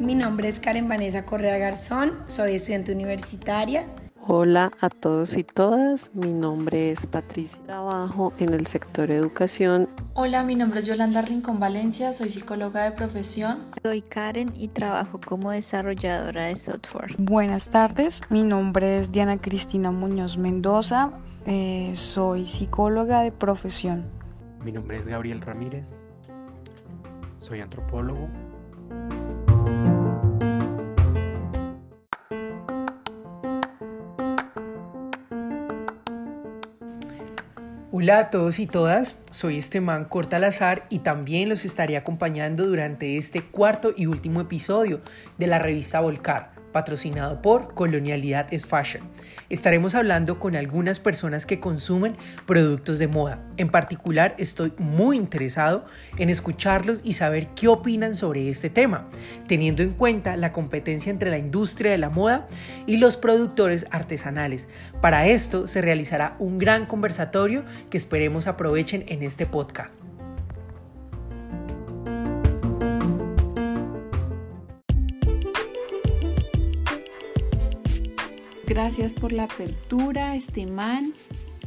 Mi nombre es Karen Vanessa Correa Garzón, soy estudiante universitaria. Hola a todos y todas, mi nombre es Patricia, trabajo en el sector educación. Hola, mi nombre es Yolanda Rincón Valencia, soy psicóloga de profesión. Soy Karen y trabajo como desarrolladora de software. Buenas tardes, mi nombre es Diana Cristina Muñoz Mendoza, eh, soy psicóloga de profesión. Mi nombre es Gabriel Ramírez, soy antropólogo. Hola a todos y todas, soy Esteban Cortalazar y también los estaré acompañando durante este cuarto y último episodio de la revista Volcar patrocinado por Colonialidad es Fashion. Estaremos hablando con algunas personas que consumen productos de moda. En particular, estoy muy interesado en escucharlos y saber qué opinan sobre este tema, teniendo en cuenta la competencia entre la industria de la moda y los productores artesanales. Para esto se realizará un gran conversatorio que esperemos aprovechen en este podcast. Gracias por la apertura, Esteban.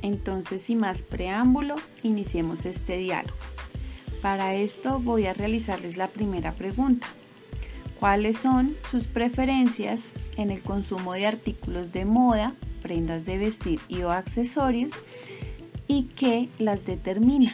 Entonces, sin más preámbulo, iniciemos este diálogo. Para esto voy a realizarles la primera pregunta. ¿Cuáles son sus preferencias en el consumo de artículos de moda, prendas de vestir y o accesorios? ¿Y qué las determina?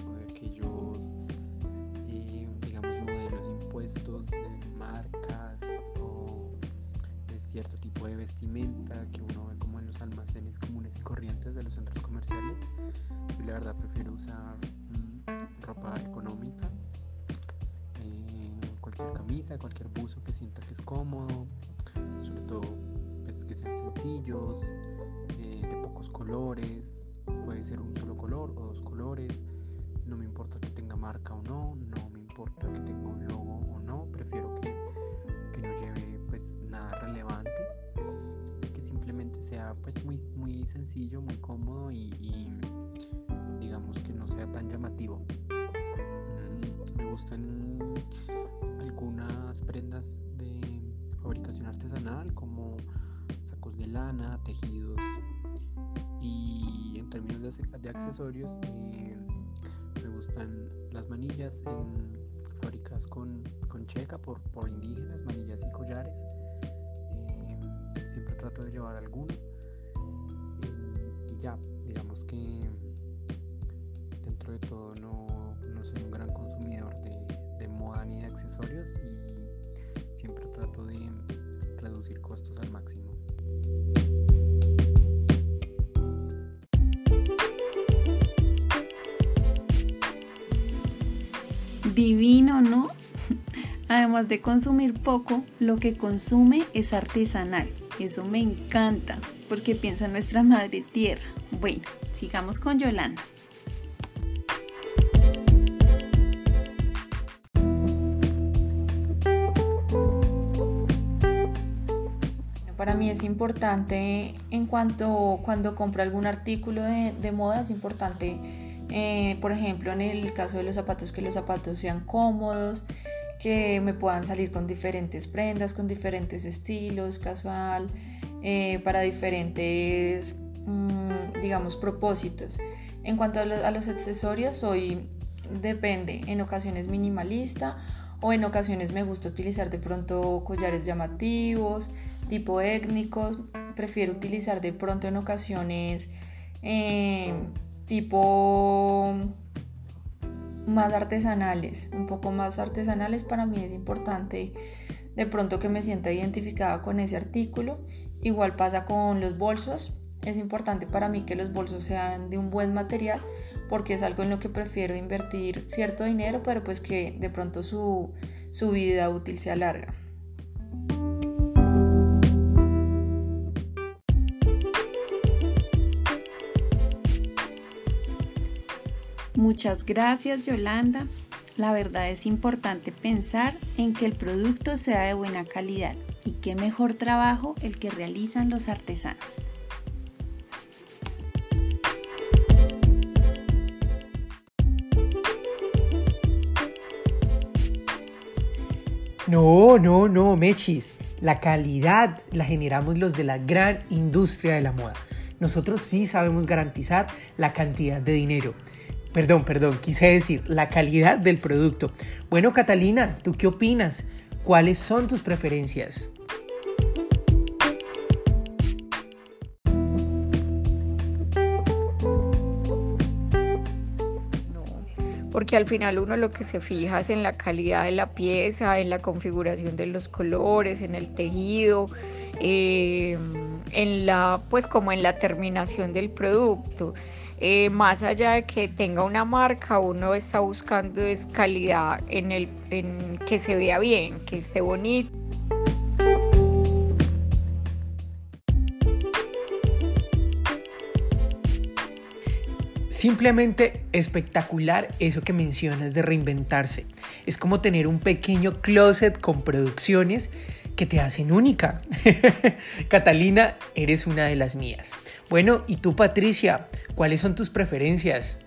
accesorios eh, me gustan las manillas en fábricas con, checa por, por, indígenas, manillas y collares. Eh, siempre trato de llevar alguno y ya, digamos que dentro de todo no, soy un gran consumidor de, de moda ni de accesorios y siempre trato de reducir costos al máximo. Además de consumir poco, lo que consume es artesanal. Eso me encanta, porque piensa en nuestra madre tierra. Bueno, sigamos con Yolanda. Para mí es importante en cuanto cuando compro algún artículo de, moda, es importante, eh, por ejemplo, en el caso de los zapatos, que los zapatos sean cómodos, que me puedan salir con diferentes prendas, con diferentes estilos, casual, eh, para diferentes, mm, digamos, propósitos. En cuanto a, los accesorios, hoy depende, en ocasiones minimalista o en ocasiones me gusta utilizar de pronto collares llamativos, tipo étnicos, prefiero utilizar de pronto en ocasiones eh, tipo más artesanales, un poco más artesanales para mí es importante de pronto que me sienta identificada con ese artículo. Igual pasa con los bolsos, es importante para mí que los bolsos sean de un buen material porque es algo en lo que prefiero invertir cierto dinero, pero pues que de pronto su, su vida útil sea larga. Muchas gracias Yolanda. La verdad es importante pensar en que el producto sea de buena calidad y qué mejor trabajo el que realizan los artesanos. No, no, no, Mechis. La calidad la generamos los de la gran industria de la moda. Nosotros sí sabemos garantizar la cantidad de dinero. Perdón, perdón, quise decir la calidad del producto. Bueno, Catalina, ¿tú qué opinas? ¿Cuáles son tus preferencias? porque al final uno lo que se fija es en la calidad de la pieza, en la configuración de los colores, en el tejido, eh, en la, pues como en la terminación del producto. Eh, más allá de que tenga una marca, uno está buscando es calidad en el, en que se vea bien, que esté bonito. Simplemente espectacular eso que mencionas de reinventarse. Es como tener un pequeño closet con producciones que te hacen única. Catalina, eres una de las mías. Bueno, ¿y tú Patricia? ¿Cuáles son tus preferencias?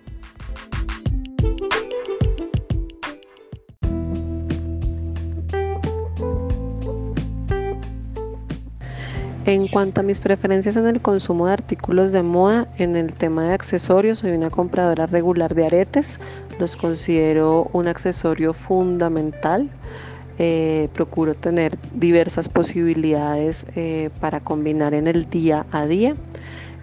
En cuanto a mis preferencias en el consumo de artículos de moda, en el tema de accesorios, soy una compradora regular de aretes. Los considero un accesorio fundamental. Eh, procuro tener diversas posibilidades eh, para combinar en el día a día.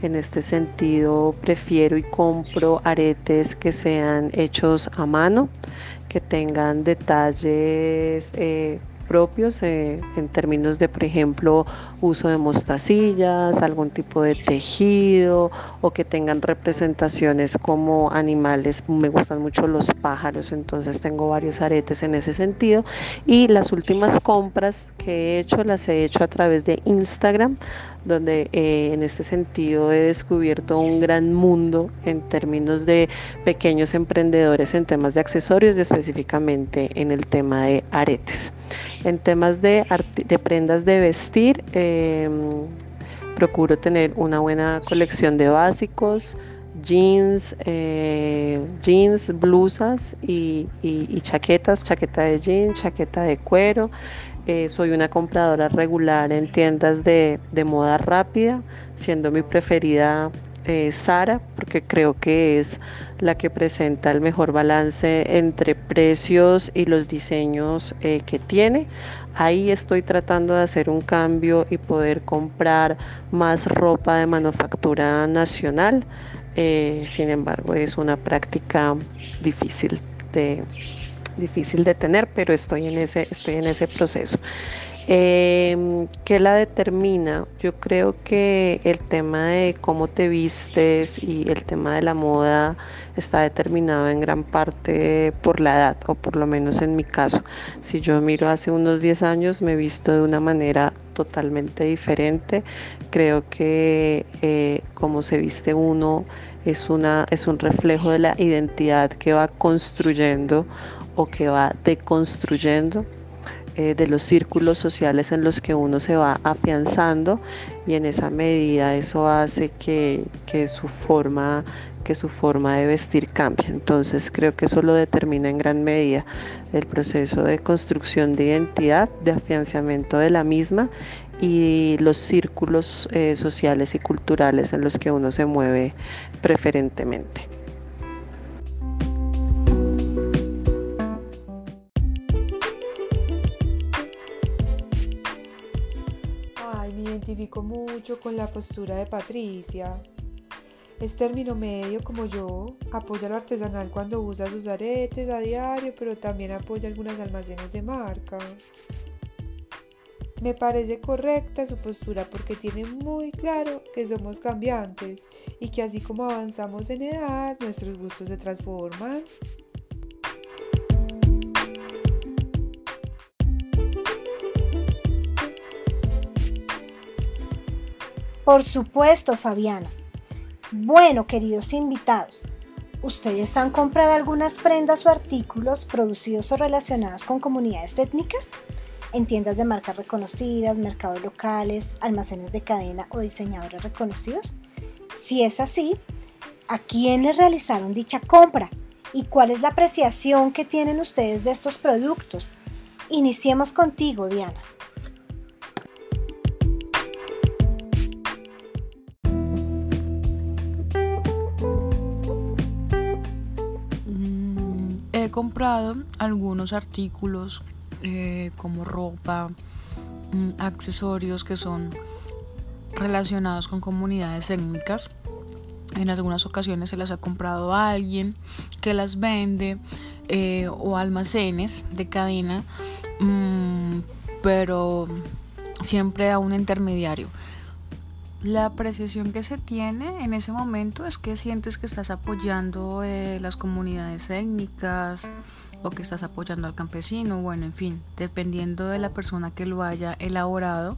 En este sentido, prefiero y compro aretes que sean hechos a mano, que tengan detalles eh, propios eh, en términos de, por ejemplo, uso de mostacillas, algún tipo de tejido o que tengan representaciones como animales. Me gustan mucho los pájaros, entonces tengo varios aretes en ese sentido. Y las últimas compras que he hecho las he hecho a través de Instagram donde eh, en este sentido he descubierto un gran mundo en términos de pequeños emprendedores en temas de accesorios y específicamente en el tema de aretes. En temas de, prendas de vestir, em, procuro tener una buena colección de básicos, jeans, eh, jeans, blusas y, y, chaquetas, chaqueta de jeans, chaqueta de cuero. Eh, soy una compradora regular en tiendas de, moda rápida, siendo mi preferida eh, Sara, porque creo que es la que presenta el mejor balance entre precios y los diseños eh, que tiene. Ahí estoy tratando de hacer un cambio y poder comprar más ropa de manufactura nacional. sin embargo, es una práctica difícil de, difícil de tener, pero estoy en ese, estoy en ese proceso. Eh, ¿Qué la determina? Yo creo que el tema de cómo te vistes y el tema de la moda está determinado en gran parte por la edad, o por lo menos en mi caso. Si yo miro hace unos 10 años, me he visto de una manera totalmente diferente. Creo que eh, como se viste uno es, una, es un reflejo de la identidad que va construyendo o que va deconstruyendo eh, de los círculos sociales en los que uno se va afianzando y en esa medida eso hace que, que, su forma que su forma de vestir cambie. Entonces creo que eso lo determina en gran medida el proceso de construcción de identidad, de afianzamiento de la misma y los círculos eh, sociales y culturales en los que uno se mueve preferentemente. identifico mucho con la postura de Patricia. Es término medio como yo, apoya lo artesanal cuando usa sus aretes a diario, pero también apoya algunas almacenes de marca. Me parece correcta su postura porque tiene muy claro que somos cambiantes y que así como avanzamos en edad, nuestros gustos se transforman. Por supuesto, Fabiana. Bueno, queridos invitados, ¿ustedes han comprado algunas prendas o artículos producidos o relacionados con comunidades étnicas? En tiendas de marcas reconocidas, mercados locales, almacenes de cadena o diseñadores reconocidos. Si es así, ¿a quiénes realizaron dicha compra? ¿Y cuál es la apreciación que tienen ustedes de estos productos? Iniciemos contigo, Diana. Mm, he comprado algunos artículos eh, como ropa, mm, accesorios que son relacionados con comunidades étnicas. En algunas ocasiones se las ha comprado a alguien que las vende eh, o almacenes de cadena, mm, pero siempre a un intermediario. La apreciación que se tiene en ese momento es que sientes que estás apoyando eh, las comunidades étnicas o que estás apoyando al campesino, bueno, en fin, dependiendo de la persona que lo haya elaborado,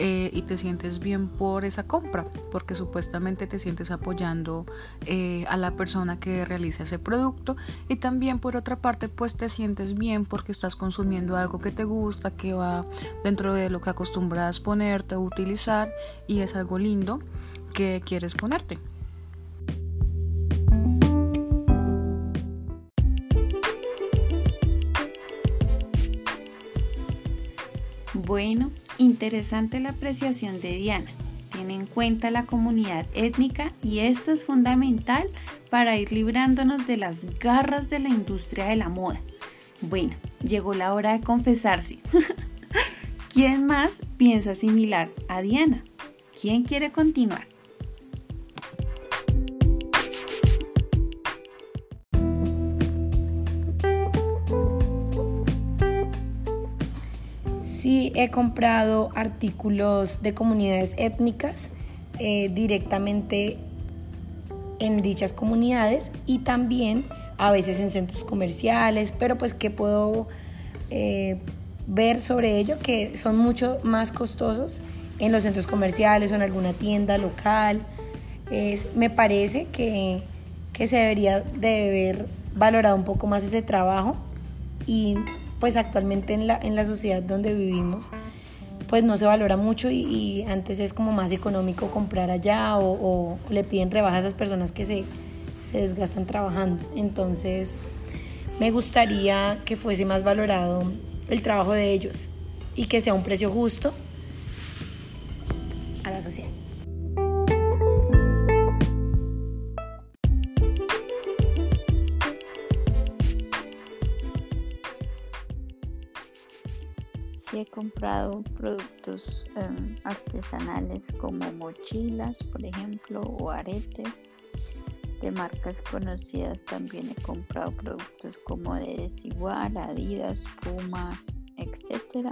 eh, y te sientes bien por esa compra, porque supuestamente te sientes apoyando eh, a la persona que realiza ese producto y también por otra parte pues te sientes bien porque estás consumiendo algo que te gusta, que va dentro de lo que acostumbras ponerte utilizar y es algo lindo que quieres ponerte. Bueno, interesante la apreciación de Diana. Tiene en cuenta la comunidad étnica y esto es fundamental para ir librándonos de las garras de la industria de la moda. Bueno, llegó la hora de confesarse. ¿Quién más piensa similar a Diana? ¿Quién quiere continuar? He comprado artículos de comunidades étnicas eh, directamente en dichas comunidades y también a veces en centros comerciales, pero pues que puedo eh, ver sobre ello que son mucho más costosos en los centros comerciales o en alguna tienda local. me parece que, que se debería de haber valorado un poco más ese trabajo y pues actualmente en la, en la sociedad donde vivimos pues no se valora mucho y, antes es como más económico comprar allá o, le piden rebajas a esas personas que se, se desgastan trabajando. Entonces me gustaría que fuese más valorado el trabajo de ellos y que sea un precio justo a la sociedad. Comprado productos em, artesanales como mochilas, por ejemplo, o aretes. De marcas conocidas también he comprado productos como de Desigual, Adidas, Puma, etc.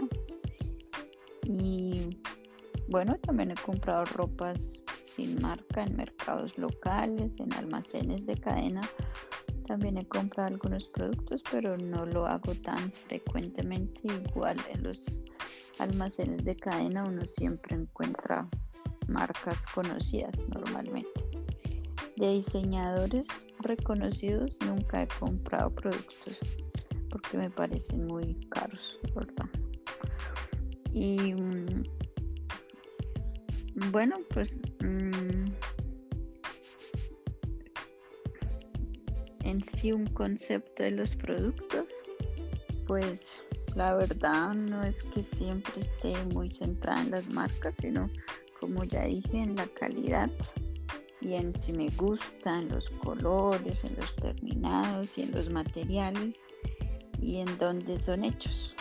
Y bueno, también he comprado ropas sin marca en mercados locales, en almacenes de cadena también he comprado algunos productos, pero no lo hago tan frecuentemente. Igual en los almacenes de cadena uno siempre encuentra marcas conocidas normalmente. De diseñadores reconocidos nunca he comprado productos porque me parecen muy caros, ¿verdad? Y mm, bueno, pues mm, en sí un concepto de los productos, pues la verdad no es que siempre esté muy centrada en las marcas, sino como ya dije, en la calidad y en si me gustan los colores, en los terminados y en los materiales y en dónde son hechos.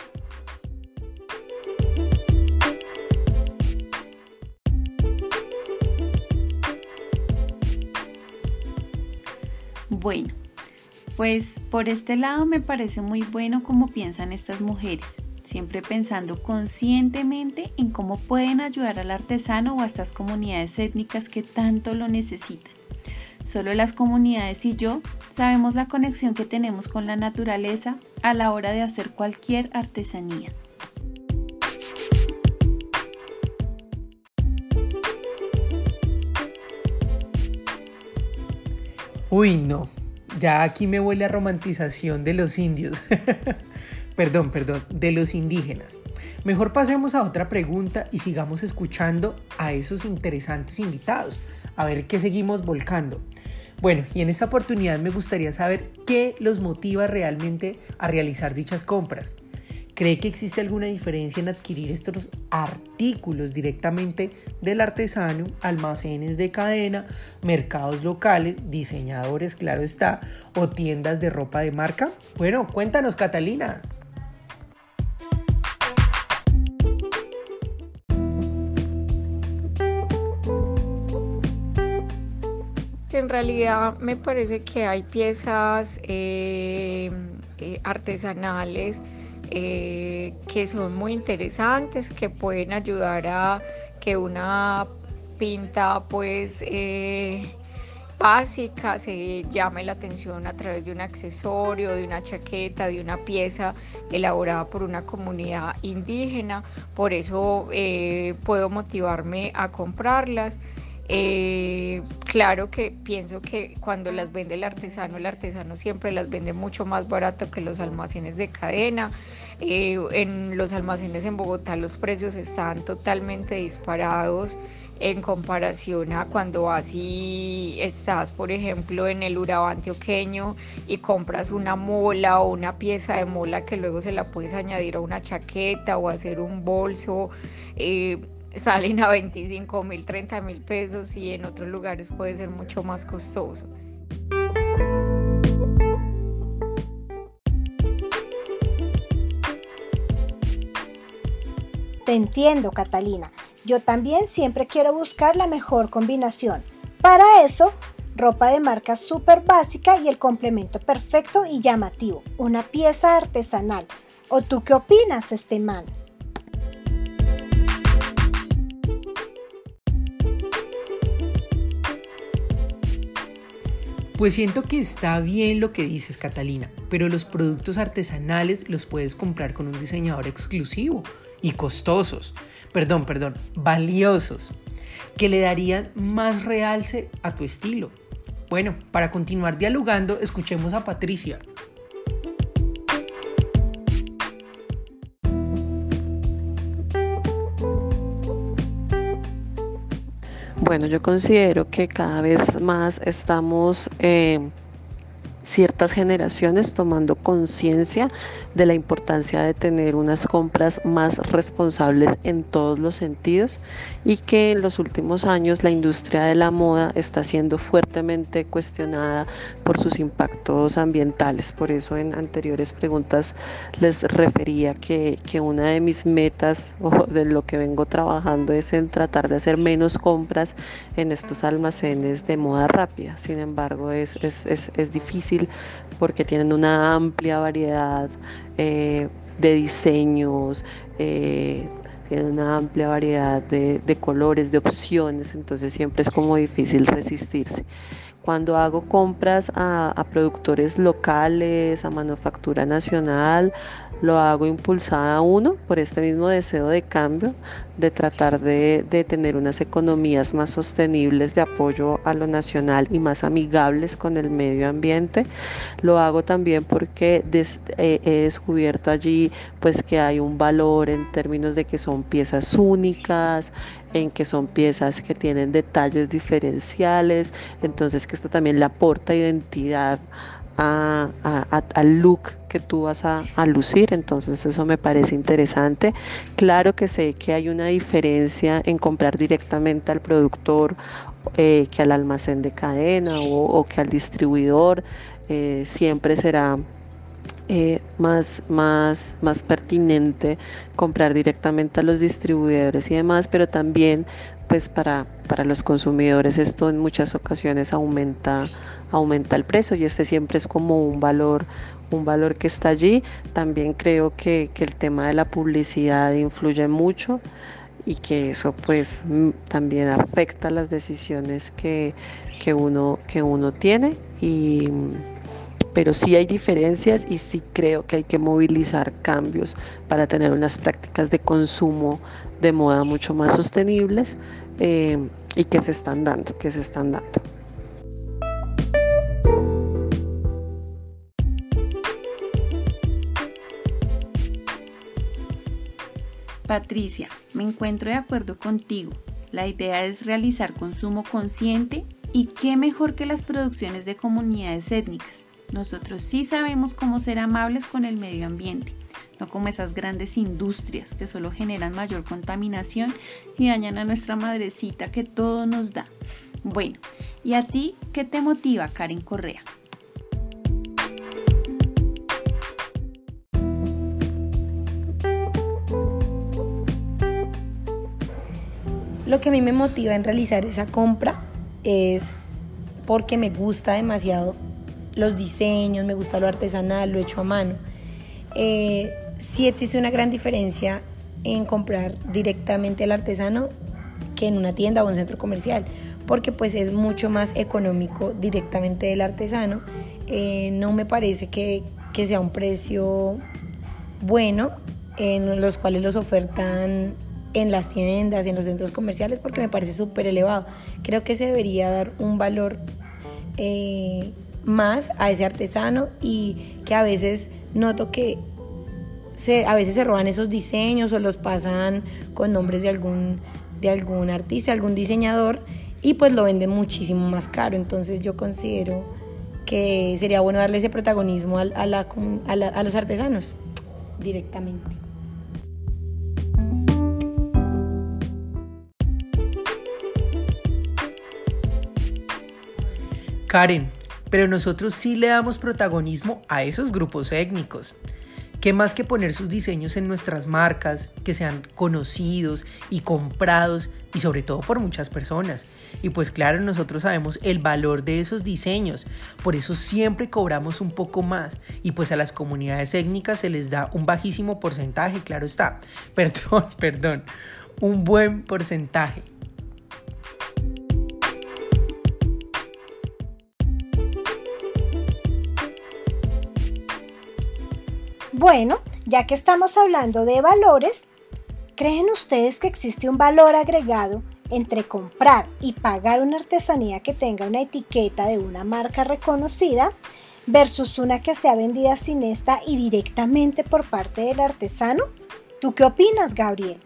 Bueno, pues por este lado me parece muy bueno cómo piensan estas mujeres, siempre pensando conscientemente en cómo pueden ayudar al artesano o a estas comunidades étnicas que tanto lo necesitan. Solo las comunidades y yo sabemos la conexión que tenemos con la naturaleza a la hora de hacer cualquier artesanía. Uy, no, ya aquí me huele a romantización de los indios. perdón, perdón, de los indígenas. Mejor pasemos a otra pregunta y sigamos escuchando a esos interesantes invitados, a ver qué seguimos volcando. Bueno, y en esta oportunidad me gustaría saber qué los motiva realmente a realizar dichas compras. ¿Cree que existe alguna diferencia en adquirir estos artículos directamente del artesano, almacenes de cadena, mercados locales, diseñadores, claro está, o tiendas de ropa de marca? Bueno, cuéntanos, Catalina. En realidad me parece que hay piezas eh, eh, artesanales eh, que son muy interesantes, que pueden ayudar a que una pinta pues básica se llame la atención a través de un accesorio, de una chaqueta, de una pieza elaborada por una comunidad indígena. Por eso puedo motivarme a comprarlas. Eh, claro que pienso que cuando las vende el artesano, el artesano siempre las vende mucho más barato que los almacenes de cadena. Eh, en los almacenes en Bogotá los precios están totalmente disparados en comparación a cuando así estás, por ejemplo, en el Urabá antioqueño y compras una mola o una pieza de mola que luego se la puedes añadir a una chaqueta o hacer un bolso. Eh, salen a 25 mil, 30 mil pesos y en otros lugares puede ser mucho más costoso. Te entiendo, Catalina. Yo también siempre quiero buscar la mejor combinación. Para eso, ropa de marca súper básica y el complemento perfecto y llamativo, una pieza artesanal. ¿O tú qué opinas, Esteban? Pues siento que está bien lo que dices, Catalina, pero los productos artesanales los puedes comprar con un diseñador exclusivo y costosos, perdón, perdón, valiosos, que le darían más realce a tu estilo. Bueno, para continuar dialogando, escuchemos a Patricia, Bueno, yo considero que cada vez más estamos eh, ciertas generaciones tomando conciencia de la importancia de tener unas compras más responsables en todos los sentidos y que en los últimos años la industria de la moda está siendo fuertemente cuestionada por sus impactos ambientales. Por eso en anteriores preguntas les refería que, una de mis metas o de lo que vengo trabajando es en tratar de hacer menos compras en estos almacenes de moda rápida. Sin embargo, es, es difícil porque tienen una amplia variedad eh, de diseños, eh, tienen una amplia variedad de, colores, de opciones, entonces siempre es como difícil resistirse. Cuando hago compras a productores locales, a manufactura nacional, lo hago impulsada uno por este mismo deseo de cambio, de tratar de, tener unas economías más sostenibles de apoyo a lo nacional y más amigables con el medio ambiente. Lo hago también porque eh, he descubierto allí pues que hay un valor en términos de que son piezas únicas, en que son piezas que tienen detalles diferenciales, entonces que esto también le aporta identidad al look que tú vas a, lucir, entonces eso me parece interesante. Claro que sé que hay una diferencia en comprar directamente al productor eh, que al almacén de cadena o, que al distribuidor, eh, siempre será eh, más, más, más pertinente comprar directamente a los distribuidores y demás, pero también pues para, para los consumidores esto en muchas ocasiones aumenta, aumenta el precio y este siempre es como un valor, un valor que está allí. También creo que, el tema de la publicidad influye mucho y que eso pues también afecta las decisiones que, uno, que uno tiene y pero sí hay diferencias y sí creo que hay que movilizar cambios para tener unas prácticas de consumo de moda mucho más sostenibles eh, y que se están dando, que se están dando. Patricia, me encuentro de acuerdo contigo. La idea es realizar consumo consciente y qué mejor que las producciones de comunidades étnicas. Nosotros sí sabemos cómo ser amables con el medio ambiente, no como esas grandes industrias que solo generan mayor contaminación y dañan a nuestra madrecita que todo nos da. Bueno, ¿y a ti qué te motiva, Karen Correa? Lo que a mí me motiva en realizar esa compra es porque me gusta demasiado los diseños, me gusta lo artesanal, lo hecho a mano. Eh, sí existe una gran diferencia en comprar directamente al artesano que en una tienda o un centro comercial, porque pues es mucho más económico directamente del artesano. Eh, no me parece que, que sea un precio bueno en los cuales los ofertan en las tiendas, en los centros comerciales, porque me parece súper elevado. Creo que se debería dar un valor eh, más a ese artesano y que a veces noto que se, a veces se roban esos diseños o los pasan con nombres de algún, de algún artista, algún diseñador y pues lo venden muchísimo más caro. Entonces yo considero que sería bueno darle ese protagonismo a, la, a los artesanos directamente. Karen, pero nosotros sí le damos protagonismo a esos grupos étnicos. ¿Qué más que poner sus diseños en nuestras marcas, que sean conocidos y comprados y sobre todo por muchas personas? Y pues claro, nosotros sabemos el valor de esos diseños, por eso siempre cobramos un poco más y pues a las comunidades étnicas se les da un bajísimo porcentaje, claro está, perdón, perdón, un buen porcentaje. Bueno, ya que estamos hablando de valores, ¿creen ustedes que existe un valor agregado entre comprar y pagar una artesanía que tenga una etiqueta de una marca reconocida versus una que sea vendida sin esta y directamente por parte del artesano? ¿Tú qué opinas, Gabriel?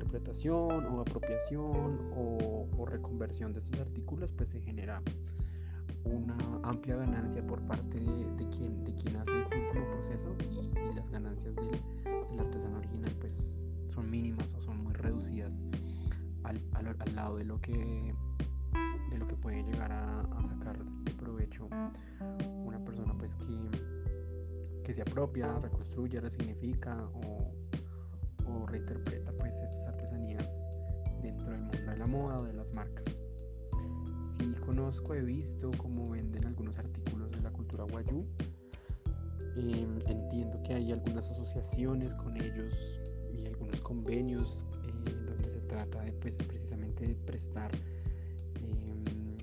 Reinterpretación o apropiación o, reconversión de estos artículos, pues se genera una amplia ganancia por parte de, quien, de quien hace este último proceso y, las ganancias del, artesano original pues son mínimas o son muy reducidas al, lado de lo que de lo que puede llegar a, sacar de provecho una persona pues que, que se apropia, reconstruye, resignifica o, o reinterpreta la moda o de las marcas. Sí conozco, he visto cómo venden algunos artículos de la cultura guayú. Em, entiendo que hay algunas asociaciones con ellos y algunos convenios trata de pues, precisamente de prestar em,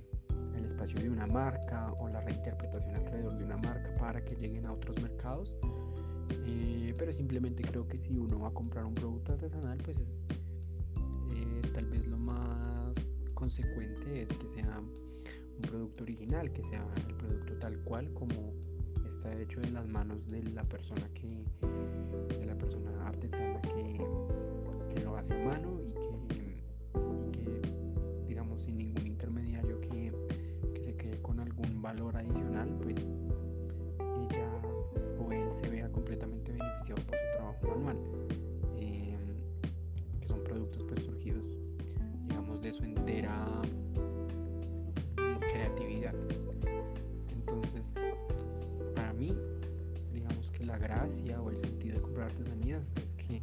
el espacio de una marca o la reinterpretación alrededor de una marca para que lleguen a otros mercados. Eh, pero simplemente creo que si uno va a comprar un producto artesanal, pues es consecuente es que sea un producto original, que sea el producto tal cual como está hecho en las manos de la persona que, de la persona artesana que, que lo hace a mano y valor adicional, pues ella o él se vea completamente beneficiado por su trabajo manual. Em, artesanías es que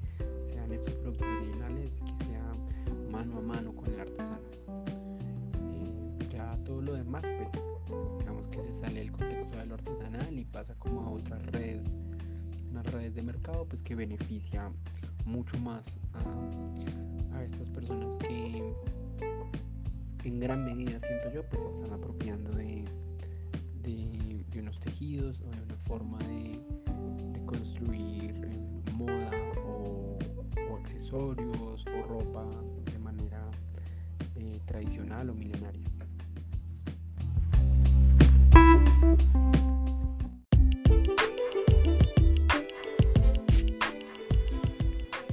sean estos productos originales, que sean mano a mano con el artesano. Eh, ya todo lo demás, pues digamos que se sale del contexto de lo artesanal y pasa como a otras redes, unas redes de mercado, pues que beneficia mucho más a, estas personas que en gran medida siento yo pues se están apropiando de, de, unos tejidos o de una forma de construir o ropa de manera eh, tradicional o milenaria.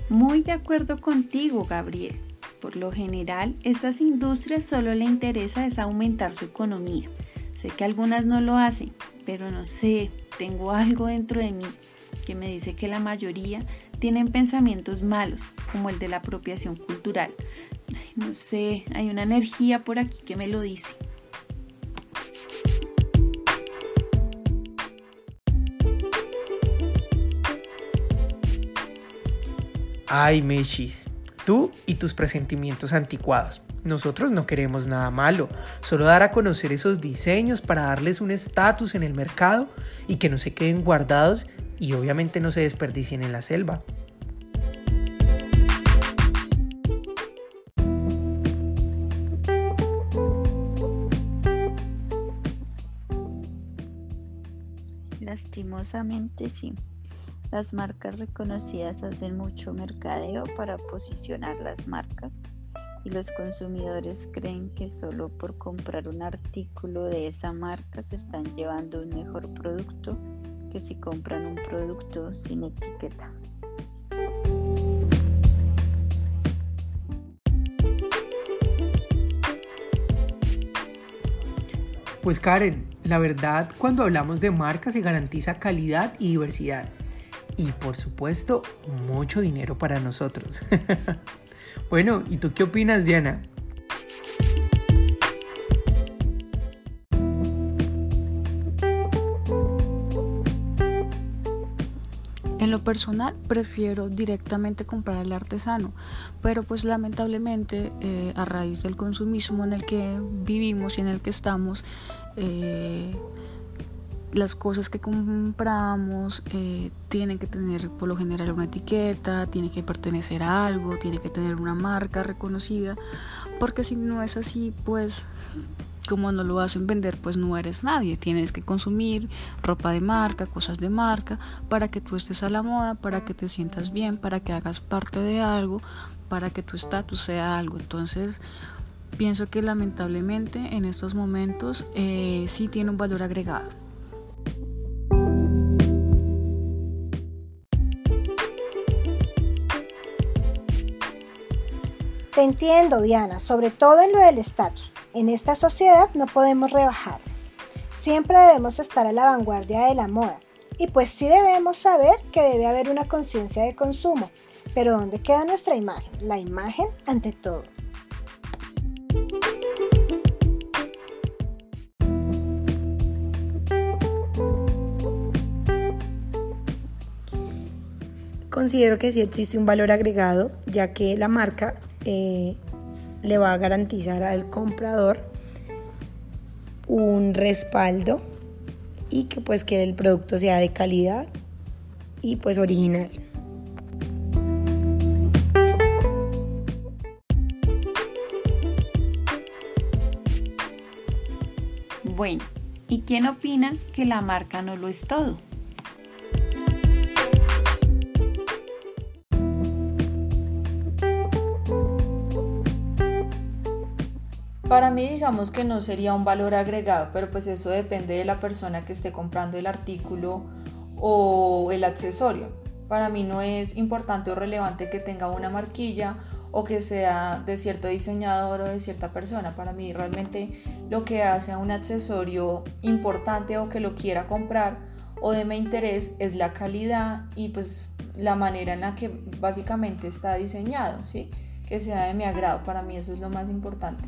Muy de acuerdo contigo, Gabriel. Por lo general, estas industrias solo le interesa es aumentar su economía. Sé que algunas no lo hacen, pero no sé, tengo algo dentro de mí que me dice que la mayoría tienen pensamientos malos, como el de la apropiación cultural. no sé, hay una energía por aquí que me lo dice. Ay, Meshis, tú y tus presentimientos anticuados. Nosotros no queremos nada malo, solo dar a conocer esos diseños para darles un estatus en el mercado y que no se queden guardados y obviamente no se desperdicien en la selva. Lastimosamente sí. Las marcas reconocidas hacen mucho mercadeo para posicionar las marcas y los consumidores creen que solo por comprar un artículo de esa marca se están llevando un mejor producto que si compran un producto sin etiqueta. Pues Karen, la verdad cuando hablamos de marca se garantiza calidad y diversidad y por supuesto mucho dinero para nosotros. bueno, ¿y tú qué opinas, Diana? Personal prefiero directamente comprar al artesano, pero pues lamentablemente eh, a raíz del consumismo en el que vivimos y en el que estamos, eh, las cosas que compramos eh, tienen que tener por lo general una etiqueta, tiene que pertenecer a algo, tiene que tener una marca reconocida, porque si no es así, pues como no lo hacen vender, pues no eres nadie. Tienes que consumir ropa de marca, cosas de marca, para que tú estés a la moda, para que te sientas bien, para que hagas parte de algo, para que tu estatus sea algo. Entonces, pienso que lamentablemente en estos momentos eh, sí tiene un valor agregado. Te entiendo, Diana, sobre todo en lo del estatus. En esta sociedad no podemos rebajarnos. Siempre debemos estar a la vanguardia de la moda. Y pues sí debemos saber que debe haber una conciencia de consumo. Pero ¿dónde queda nuestra imagen? La imagen ante todo. Considero que sí existe un valor agregado, ya que la marca eh, le va a garantizar al comprador un respaldo y que pues que el producto sea de calidad y pues original. Bueno, ¿y quién opina que la marca no lo es todo? Para mí digamos que no sería un valor agregado, pero pues eso depende de la persona que esté comprando el artículo o el accesorio. Para mí no es importante o relevante que tenga una marquilla o que sea de cierto diseñador o de cierta persona. Para mí realmente lo que hace a un accesorio importante o que lo quiera comprar o de mi interés es la calidad y pues la manera en la que básicamente está diseñado, ¿sí? Que sea de mi agrado. Para mí eso es lo más importante.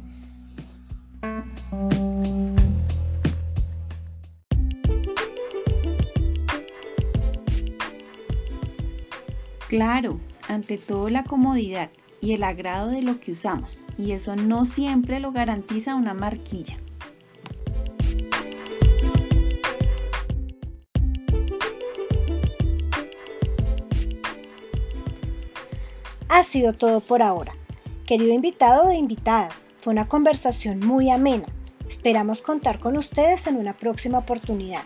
Claro, ante todo la comodidad y el agrado de lo que usamos, y eso no siempre lo garantiza una marquilla. Ha sido todo por ahora. Querido invitado e invitadas, fue una conversación muy amena. Esperamos contar con ustedes en una próxima oportunidad.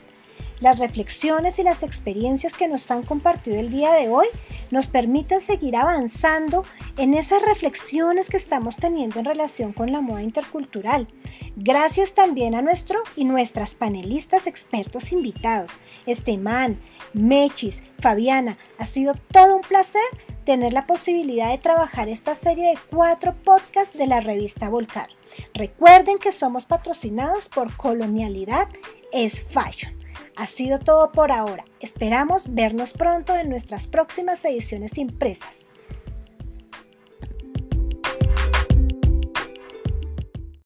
Las reflexiones y las experiencias que nos han compartido el día de hoy nos permiten seguir avanzando en esas reflexiones que estamos teniendo en relación con la moda intercultural. Gracias también a nuestro y nuestras panelistas expertos invitados, Estemán, Mechis, Fabiana. Ha sido todo un placer tener la posibilidad de trabajar esta serie de cuatro podcasts de la revista Volcar. Recuerden que somos patrocinados por Colonialidad es Fashion. Ha sido todo por ahora. Esperamos vernos pronto en nuestras próximas ediciones impresas.